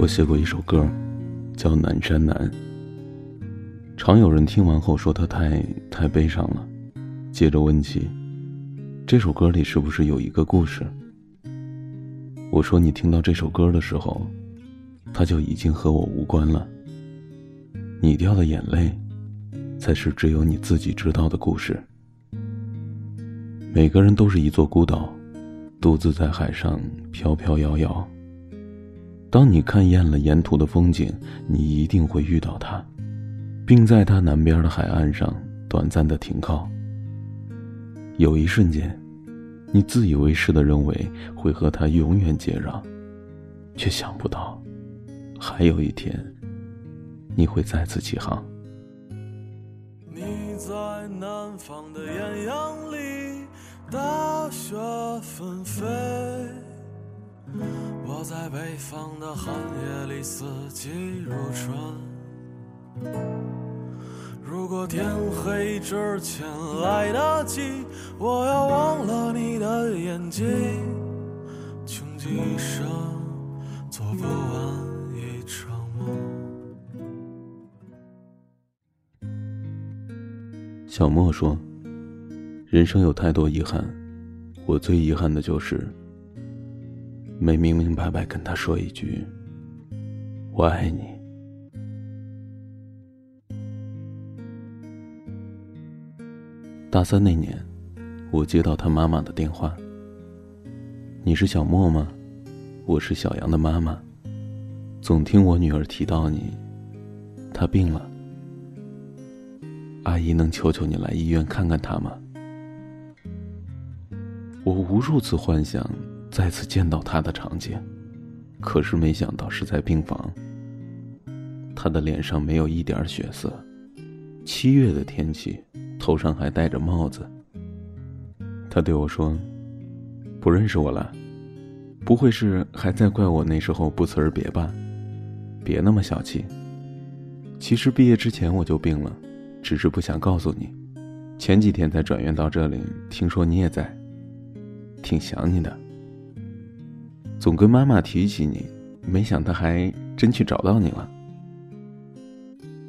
我写过一首歌，叫《南山南》。常有人听完后说它太太悲伤了，接着问起这首歌里是不是有一个故事。我说你听到这首歌的时候，它就已经和我无关了。你掉的眼泪，才是只有你自己知道的故事。每个人都是一座孤岛，独自在海上飘飘摇摇。当你看厌了沿途的风景，你一定会遇到他，并在他南边的海岸上短暂的停靠。有一瞬间，你自以为是的认为会和他永远接壤，却想不到，还有一天。你会再次起航。你在南方的艳阳里，大雪纷飞；我在北方的寒夜里，四季如春。如果天黑之前来得及，我要忘了你的眼睛，穷极一生做不完一场梦。小莫说：“人生有太多遗憾，我最遗憾的就是没明明白白跟他说一句‘我爱你’。”大三那年，我接到他妈妈的电话：“你是小莫吗？我是小杨的妈妈，总听我女儿提到你，她病了。”阿姨，能求求你来医院看看他吗？我无数次幻想再次见到他的场景，可是没想到是在病房。他的脸上没有一点血色，七月的天气，头上还戴着帽子。他对我说：“不认识我了，不会是还在怪我那时候不辞而别吧？别那么小气。其实毕业之前我就病了。”只是不想告诉你，前几天才转院到这里，听说你也在，挺想你的。总跟妈妈提起你，没想到还真去找到你了。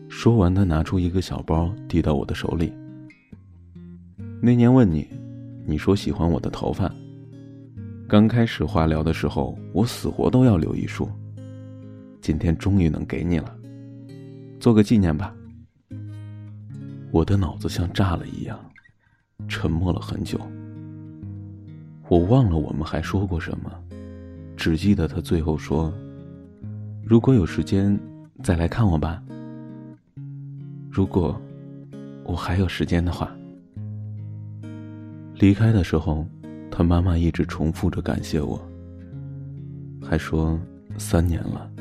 说完，他拿出一个小包递到我的手里。那年问你，你说喜欢我的头发。刚开始化疗的时候，我死活都要留一束。今天终于能给你了，做个纪念吧。我的脑子像炸了一样，沉默了很久。我忘了我们还说过什么，只记得他最后说：“如果有时间，再来看我吧。如果我还有时间的话。”离开的时候，他妈妈一直重复着感谢我，还说三年了，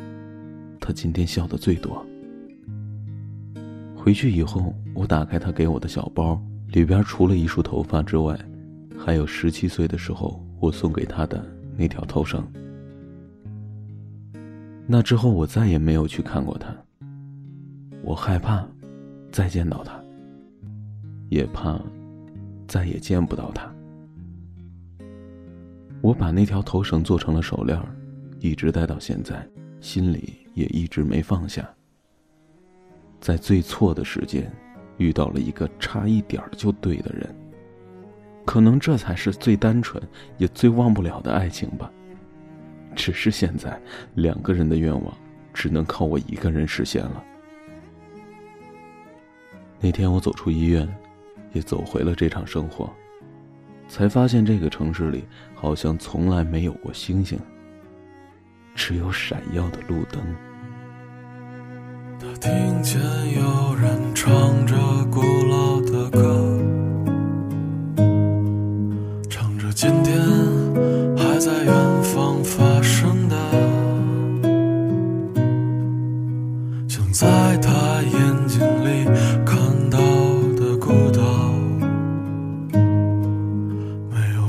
他今天笑的最多。回去以后，我打开他给我的小包，里边除了一束头发之外，还有十七岁的时候我送给他的那条头绳。那之后，我再也没有去看过他。我害怕再见到他，也怕再也见不到他。我把那条头绳做成了手链，一直戴到现在，心里也一直没放下。在最错的时间，遇到了一个差一点就对的人，可能这才是最单纯也最忘不了的爱情吧。只是现在，两个人的愿望只能靠我一个人实现了。那天我走出医院，也走回了这场生活，才发现这个城市里好像从来没有过星星，只有闪耀的路灯。他听见有人唱着古老的歌，唱着今天